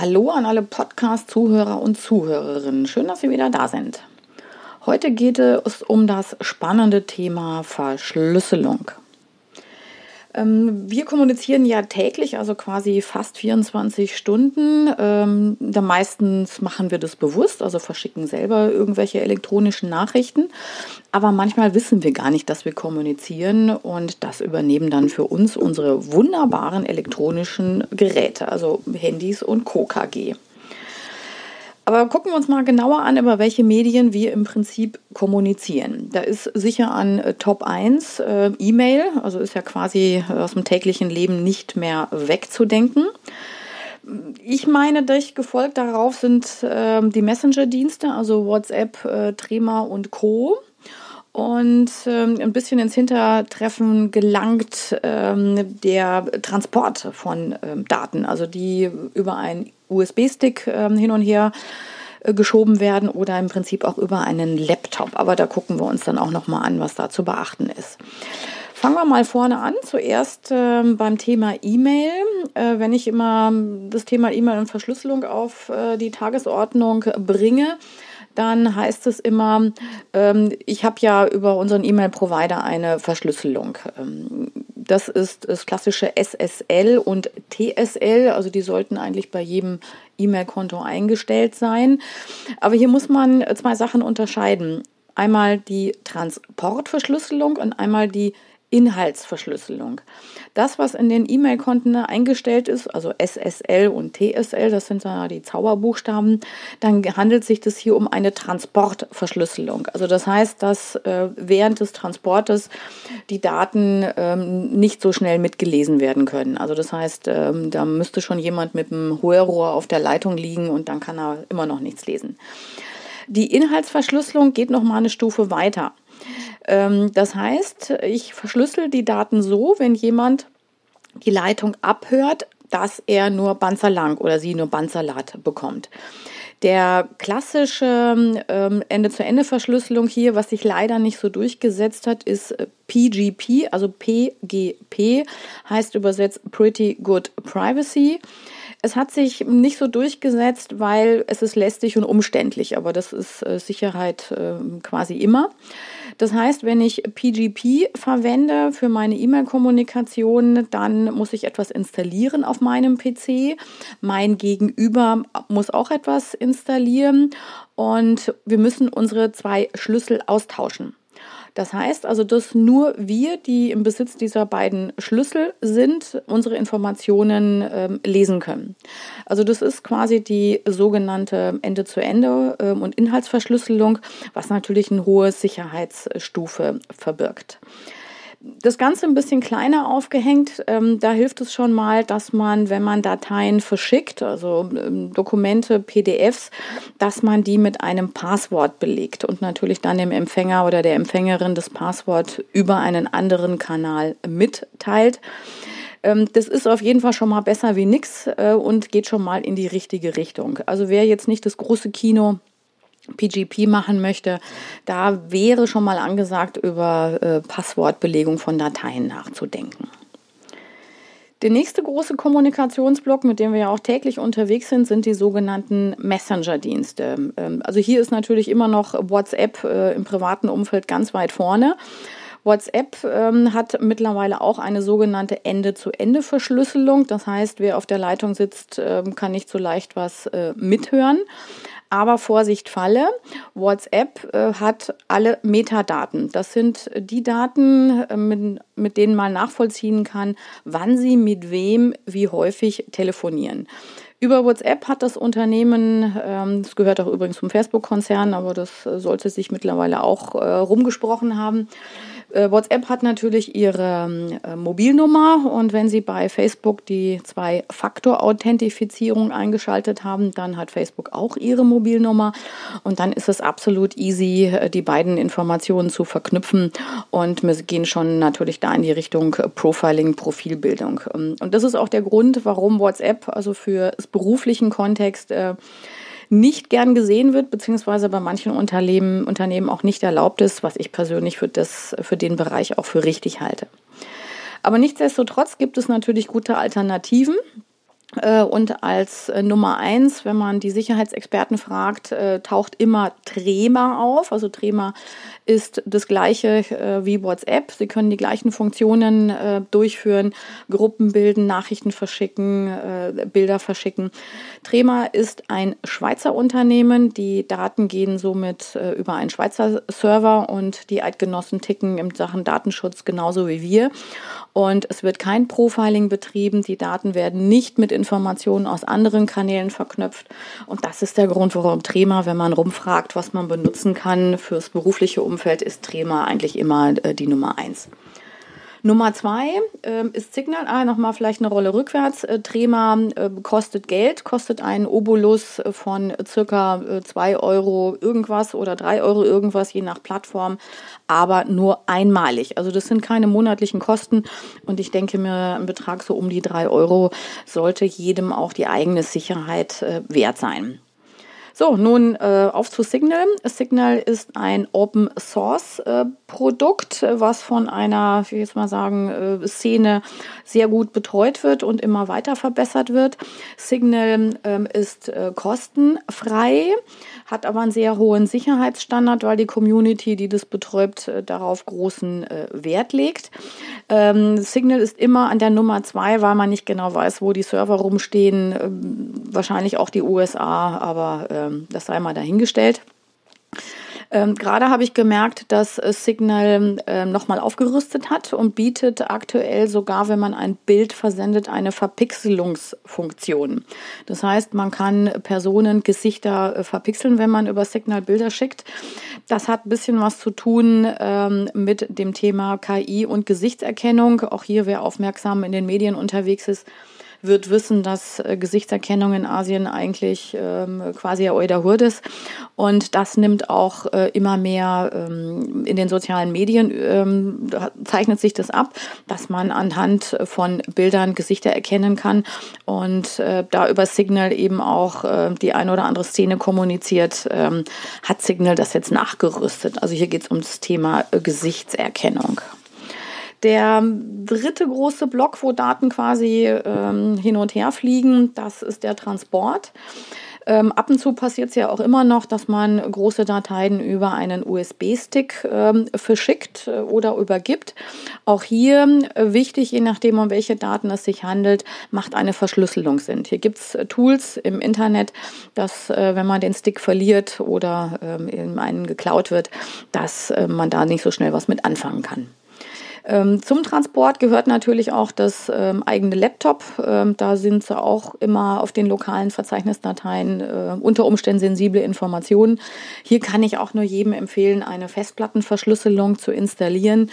Hallo an alle Podcast-Zuhörer und Zuhörerinnen. Schön, dass Sie wieder da sind. Heute geht es um das spannende Thema Verschlüsselung. Ähm, wir kommunizieren ja täglich, also quasi fast 24 Stunden. Ähm, da meistens machen wir das bewusst, also verschicken selber irgendwelche elektronischen Nachrichten. Aber manchmal wissen wir gar nicht, dass wir kommunizieren und das übernehmen dann für uns unsere wunderbaren elektronischen Geräte, also Handys und Co. KG. Aber gucken wir uns mal genauer an, über welche Medien wir im Prinzip kommunizieren. Da ist sicher an äh, Top 1 äh, E-Mail, also ist ja quasi aus dem täglichen Leben nicht mehr wegzudenken. Ich meine, durch gefolgt darauf sind äh, die Messenger-Dienste, also WhatsApp, äh, Trema und Co und ähm, ein bisschen ins Hintertreffen gelangt ähm, der Transport von ähm, Daten, also die über einen USB-Stick ähm, hin und her äh, geschoben werden oder im Prinzip auch über einen Laptop. Aber da gucken wir uns dann auch noch mal an, was da zu beachten ist. Fangen wir mal vorne an. Zuerst äh, beim Thema E-Mail. Äh, wenn ich immer das Thema E-Mail und Verschlüsselung auf äh, die Tagesordnung bringe, dann heißt es immer, ähm, ich habe ja über unseren E-Mail-Provider eine Verschlüsselung. Ähm, das ist das klassische SSL und TSL, also die sollten eigentlich bei jedem E-Mail-Konto eingestellt sein. Aber hier muss man zwei Sachen unterscheiden. Einmal die Transportverschlüsselung und einmal die Inhaltsverschlüsselung. Das, was in den E-Mail-Konten eingestellt ist, also SSL und TSL, das sind ja die Zauberbuchstaben, dann handelt sich das hier um eine Transportverschlüsselung. Also das heißt, dass äh, während des Transportes die Daten ähm, nicht so schnell mitgelesen werden können. Also das heißt, ähm, da müsste schon jemand mit einem Hörrohr auf der Leitung liegen und dann kann er immer noch nichts lesen. Die Inhaltsverschlüsselung geht noch mal eine Stufe weiter. Ähm, das heißt, ich verschlüssel die Daten so, wenn jemand die Leitung abhört, dass er nur Banzerlang oder sie nur Banzerlat bekommt. Der klassische ähm, Ende-zu-Ende-Verschlüsselung hier, was sich leider nicht so durchgesetzt hat, ist PGP, also PGP, heißt übersetzt Pretty Good Privacy. Es hat sich nicht so durchgesetzt, weil es ist lästig und umständlich, aber das ist äh, Sicherheit äh, quasi immer. Das heißt, wenn ich PGP verwende für meine E-Mail-Kommunikation, dann muss ich etwas installieren auf meinem PC. Mein Gegenüber muss auch etwas installieren und wir müssen unsere zwei Schlüssel austauschen. Das heißt also, dass nur wir, die im Besitz dieser beiden Schlüssel sind, unsere Informationen ähm, lesen können. Also das ist quasi die sogenannte Ende-zu-Ende ähm, und Inhaltsverschlüsselung, was natürlich eine hohe Sicherheitsstufe verbirgt das Ganze ein bisschen kleiner aufgehängt. Ähm, da hilft es schon mal, dass man, wenn man Dateien verschickt, also ähm, Dokumente, PDFs, dass man die mit einem Passwort belegt und natürlich dann dem Empfänger oder der Empfängerin das Passwort über einen anderen Kanal mitteilt. Ähm, das ist auf jeden Fall schon mal besser wie nichts äh, und geht schon mal in die richtige Richtung. Also wer jetzt nicht das große Kino PGP machen möchte, da wäre schon mal angesagt, über äh, Passwortbelegung von Dateien nachzudenken. Der nächste große Kommunikationsblock, mit dem wir ja auch täglich unterwegs sind, sind die sogenannten Messenger-Dienste. Ähm, also hier ist natürlich immer noch WhatsApp äh, im privaten Umfeld ganz weit vorne. WhatsApp ähm, hat mittlerweile auch eine sogenannte Ende-zu-Ende-Verschlüsselung. Das heißt, wer auf der Leitung sitzt, äh, kann nicht so leicht was äh, mithören. Aber Vorsicht Falle, WhatsApp äh, hat alle Metadaten. Das sind die Daten, äh, mit, mit denen man nachvollziehen kann, wann sie mit wem wie häufig telefonieren. Über WhatsApp hat das Unternehmen, ähm, das gehört auch übrigens zum Facebook-Konzern, aber das sollte sich mittlerweile auch äh, rumgesprochen haben, WhatsApp hat natürlich ihre äh, Mobilnummer und wenn Sie bei Facebook die Zwei-Faktor-Authentifizierung eingeschaltet haben, dann hat Facebook auch ihre Mobilnummer und dann ist es absolut easy, äh, die beiden Informationen zu verknüpfen und wir gehen schon natürlich da in die Richtung Profiling, Profilbildung. Ähm, und das ist auch der Grund, warum WhatsApp also für beruflichen Kontext äh, nicht gern gesehen wird, beziehungsweise bei manchen Unternehmen, Unternehmen auch nicht erlaubt ist, was ich persönlich für, das, für den Bereich auch für richtig halte. Aber nichtsdestotrotz gibt es natürlich gute Alternativen. Äh, und als äh, Nummer eins, wenn man die Sicherheitsexperten fragt, äh, taucht immer Trema auf. Also Trema ist das gleiche wie WhatsApp. Sie können die gleichen Funktionen durchführen, Gruppen bilden, Nachrichten verschicken, Bilder verschicken. Trema ist ein Schweizer Unternehmen. Die Daten gehen somit über einen Schweizer Server und die Eidgenossen ticken in Sachen Datenschutz genauso wie wir. Und es wird kein Profiling betrieben. Die Daten werden nicht mit Informationen aus anderen Kanälen verknüpft. Und das ist der Grund, warum Trema, wenn man rumfragt, was man benutzen kann fürs berufliche Umfeld, ist Trema eigentlich immer äh, die Nummer eins. Nummer zwei äh, ist Signal. Ah, nochmal vielleicht eine Rolle rückwärts. Äh, Trema äh, kostet Geld, kostet einen Obolus äh, von circa äh, zwei Euro irgendwas oder drei Euro irgendwas, je nach Plattform, aber nur einmalig. Also das sind keine monatlichen Kosten und ich denke mir, ein Betrag so um die drei Euro sollte jedem auch die eigene Sicherheit äh, wert sein. So, nun äh, auf zu Signal. Signal ist ein Open Source äh, Produkt, was von einer, ich will jetzt mal sagen, äh, Szene sehr gut betreut wird und immer weiter verbessert wird. Signal ähm, ist äh, kostenfrei, hat aber einen sehr hohen Sicherheitsstandard, weil die Community, die das betreibt, äh, darauf großen äh, Wert legt. Ähm, Signal ist immer an der Nummer zwei, weil man nicht genau weiß, wo die Server rumstehen. Ähm, wahrscheinlich auch die USA, aber ähm, das sei mal dahingestellt. Ähm, Gerade habe ich gemerkt, dass Signal äh, nochmal aufgerüstet hat und bietet aktuell sogar, wenn man ein Bild versendet, eine Verpixelungsfunktion. Das heißt, man kann Personen Gesichter äh, verpixeln, wenn man über Signal Bilder schickt. Das hat ein bisschen was zu tun ähm, mit dem Thema KI und Gesichtserkennung. Auch hier, wer aufmerksam in den Medien unterwegs ist, wird wissen, dass äh, Gesichtserkennung in Asien eigentlich ähm, quasi Hürde ist. Und das nimmt auch äh, immer mehr ähm, in den sozialen Medien, ähm, zeichnet sich das ab, dass man anhand von Bildern Gesichter erkennen kann und äh, da über Signal eben auch äh, die eine oder andere Szene kommuniziert, ähm, hat Signal das jetzt nachgerüstet. Also hier geht es um das Thema äh, Gesichtserkennung. Der dritte große Block, wo Daten quasi ähm, hin und her fliegen, das ist der Transport. Ähm, ab und zu passiert es ja auch immer noch, dass man große Dateien über einen USB-Stick ähm, verschickt äh, oder übergibt. Auch hier äh, wichtig, je nachdem, um welche Daten es sich handelt, macht eine Verschlüsselung Sinn. Hier gibt es äh, Tools im Internet, dass, äh, wenn man den Stick verliert oder ähm, einen geklaut wird, dass äh, man da nicht so schnell was mit anfangen kann. Ähm, zum Transport gehört natürlich auch das ähm, eigene Laptop. Ähm, da sind sie auch immer auf den lokalen Verzeichnisdateien äh, unter Umständen sensible Informationen. Hier kann ich auch nur jedem empfehlen, eine Festplattenverschlüsselung zu installieren.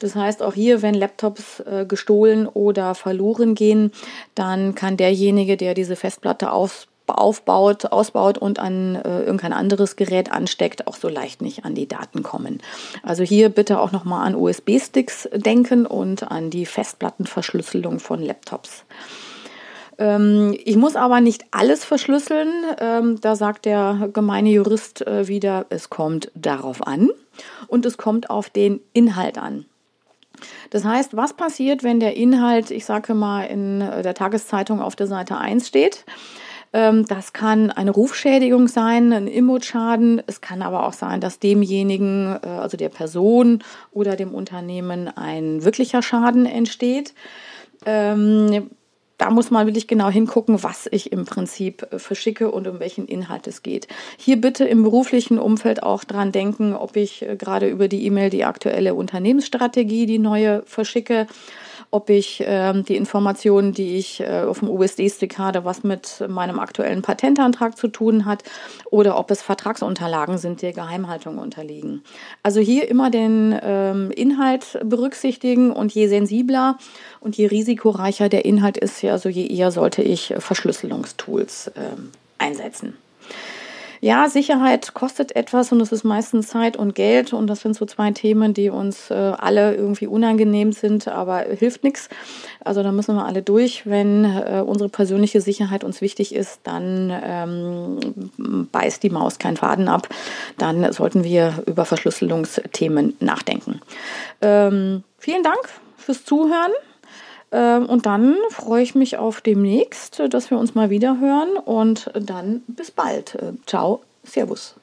Das heißt, auch hier, wenn Laptops äh, gestohlen oder verloren gehen, dann kann derjenige, der diese Festplatte aus aufbaut, ausbaut und an äh, irgendein anderes Gerät ansteckt, auch so leicht nicht an die Daten kommen. Also hier bitte auch nochmal an USB-Sticks denken und an die Festplattenverschlüsselung von Laptops. Ähm, ich muss aber nicht alles verschlüsseln. Ähm, da sagt der gemeine Jurist äh, wieder, es kommt darauf an und es kommt auf den Inhalt an. Das heißt, was passiert, wenn der Inhalt, ich sage mal, in der Tageszeitung auf der Seite 1 steht? Ähm, das kann eine Rufschädigung sein, ein Imageschaden. Es kann aber auch sein, dass demjenigen, äh, also der Person oder dem Unternehmen ein wirklicher Schaden entsteht. Ähm, da muss man wirklich genau hingucken, was ich im Prinzip äh, verschicke und um welchen Inhalt es geht. Hier bitte im beruflichen Umfeld auch dran denken, ob ich äh, gerade über die E-Mail die aktuelle Unternehmensstrategie, die neue verschicke ob ich ähm, die Informationen, die ich äh, auf dem USD-Stick habe, was mit meinem aktuellen Patentantrag zu tun hat, oder ob es Vertragsunterlagen sind, die Geheimhaltung unterliegen. Also hier immer den ähm, Inhalt berücksichtigen und je sensibler und je risikoreicher der Inhalt ist, also je eher sollte ich Verschlüsselungstools ähm, einsetzen. Ja, Sicherheit kostet etwas und es ist meistens Zeit und Geld und das sind so zwei Themen, die uns äh, alle irgendwie unangenehm sind, aber hilft nichts. Also da müssen wir alle durch. Wenn äh, unsere persönliche Sicherheit uns wichtig ist, dann ähm, beißt die Maus keinen Faden ab. Dann sollten wir über Verschlüsselungsthemen nachdenken. Ähm, vielen Dank fürs Zuhören. Ähm, und dann freue ich mich auf demnächst, dass wir uns mal wieder hören und dann bis bald. Äh, ciao, Servus.